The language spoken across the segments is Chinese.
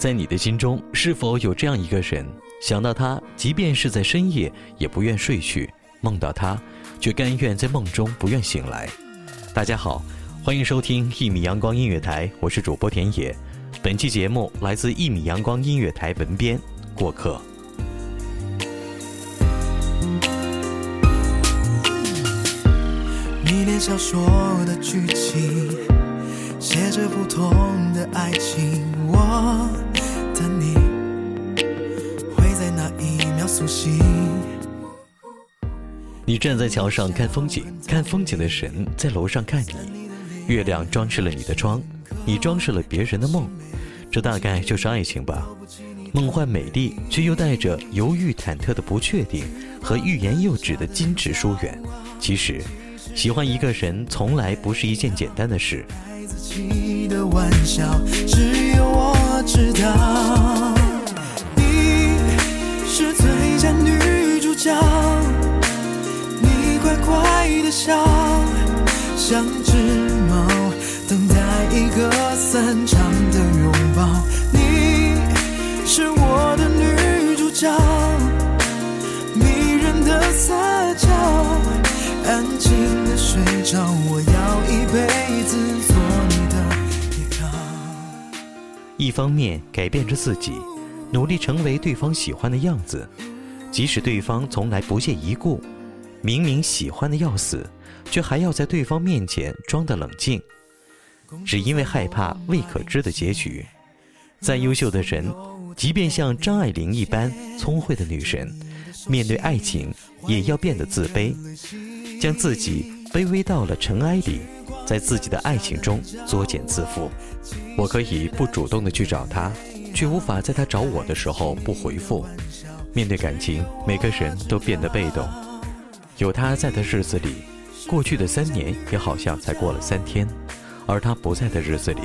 在你的心中，是否有这样一个人？想到他，即便是在深夜，也不愿睡去；梦到他，却甘愿在梦中不愿醒来。大家好，欢迎收听一米阳光音乐台，我是主播田野。本期节目来自一米阳光音乐台文编过客。迷恋小说的剧情，写着不同的爱情，我。你你站在桥上看风景，看风景的神在楼上看你。月亮装饰了你的窗，你装饰了别人的梦。这大概就是爱情吧，梦幻美丽，却又带着犹豫忐忑的不确定和欲言又止的矜持疏远。其实，喜欢一个人从来不是一件简单的事。我知道你是最佳女主角，你乖乖的笑，像只猫，等待一个散场的拥抱。你是我的女主角，迷人的撒娇，安静的睡着，我要一方面改变着自己。努力成为对方喜欢的样子，即使对方从来不屑一顾，明明喜欢的要死，却还要在对方面前装得冷静，只因为害怕未可知的结局。再优秀的人，即便像张爱玲一般聪慧的女神，面对爱情也要变得自卑，将自己卑微到了尘埃里，在自己的爱情中作茧自缚。我可以不主动的去找他。却无法在他找我的时候不回复。面对感情，每个人都变得被动。有他在的日子里，过去的三年也好像才过了三天；而他不在的日子里，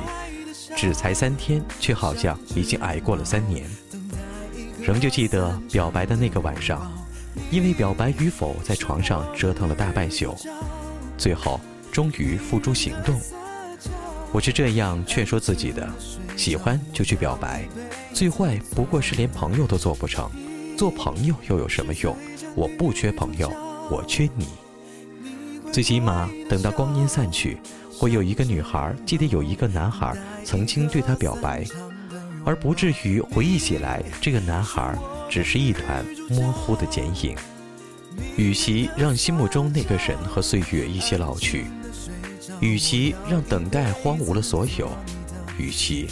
只才三天，却好像已经挨过了三年。仍旧记得表白的那个晚上，因为表白与否在床上折腾了大半宿，最后终于付诸行动。我是这样劝说自己的。喜欢就去表白，最坏不过是连朋友都做不成。做朋友又有什么用？我不缺朋友，我缺你。最起码等到光阴散去，会有一个女孩记得有一个男孩曾经对她表白，而不至于回忆起来这个男孩只是一团模糊的剪影。与其让心目中那个人和岁月一起老去，与其让等待荒芜了所有，与其……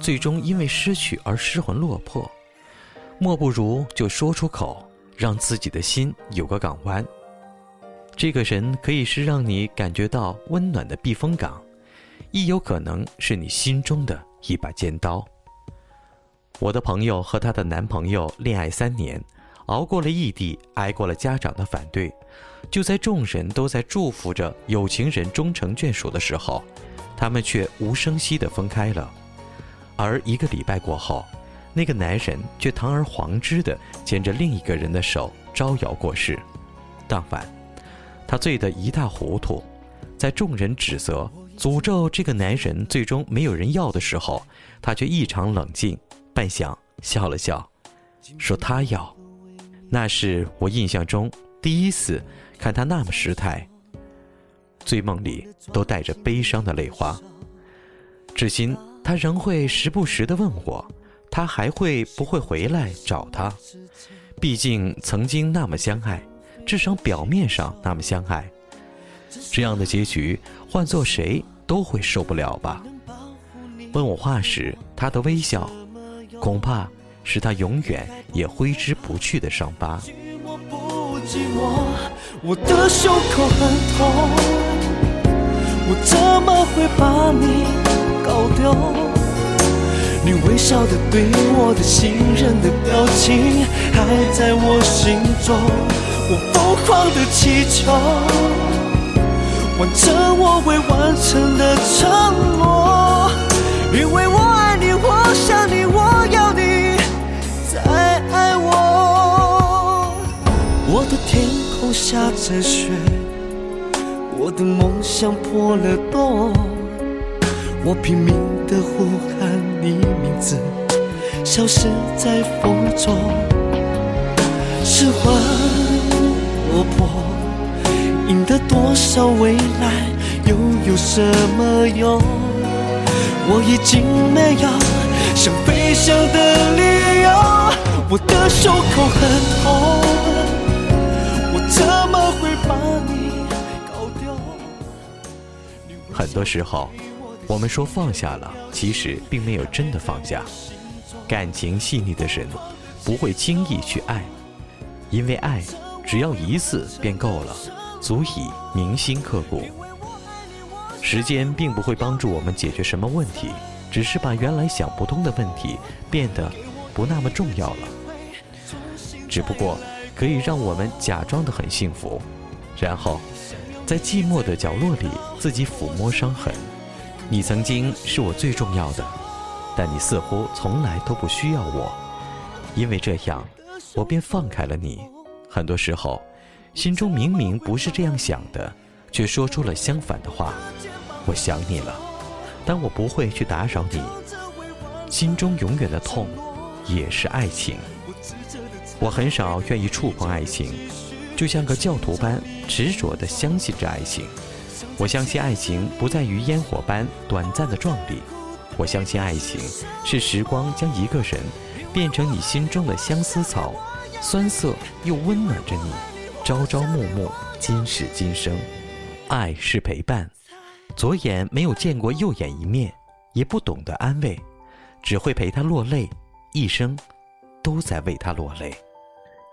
最终因为失去而失魂落魄，莫不如就说出口，让自己的心有个港湾。这个人可以是让你感觉到温暖的避风港，亦有可能是你心中的一把尖刀。我的朋友和她的男朋友恋爱三年，熬过了异地，挨过了家长的反对，就在众人都在祝福着有情人终成眷属的时候，他们却无声息地分开了。而一个礼拜过后，那个男人却堂而皇之地牵着另一个人的手招摇过市。当晚，他醉得一塌糊涂，在众人指责、诅咒这个男人最终没有人要的时候，他却异常冷静，半晌笑了笑，说他要。那是我印象中第一次看他那么失态，醉梦里都带着悲伤的泪花，至今。他仍会时不时地问我，他还会不会回来找他？毕竟曾经那么相爱，至少表面上那么相爱。这样的结局，换做谁都会受不了吧？问我话时，他的微笑，恐怕是他永远也挥之不去的伤疤。寂寞我的胸口很痛，我怎么会把你搞丢？你微笑的对我的信任的表情还在我心中，我疯狂的祈求，完成我未完成的承诺，因为下着雪，我的梦想破了洞，我拼命的呼喊你名字，消失在风中。失魂落魄，赢得多少未来又有什么用？我已经没有想飞翔的理由，我的胸口很痛。怎么会把你搞丢？很多时候，我们说放下了，其实并没有真的放下。感情细腻的人不会轻易去爱，因为爱只要一次便够了，足以铭心刻骨。时间并不会帮助我们解决什么问题，只是把原来想不通的问题变得不那么重要了。只不过。可以让我们假装的很幸福，然后在寂寞的角落里自己抚摸伤痕。你曾经是我最重要的，但你似乎从来都不需要我，因为这样，我便放开了你。很多时候，心中明明不是这样想的，却说出了相反的话。我想你了，但我不会去打扰你。心中永远的痛，也是爱情。我很少愿意触碰爱情，就像个教徒般执着地相信着爱情。我相信爱情不在于烟火般短暂的壮丽，我相信爱情是时光将一个人变成你心中的相思草，酸涩又温暖着你，朝朝暮暮，今世今生。爱是陪伴，左眼没有见过右眼一面，也不懂得安慰，只会陪他落泪，一生都在为他落泪。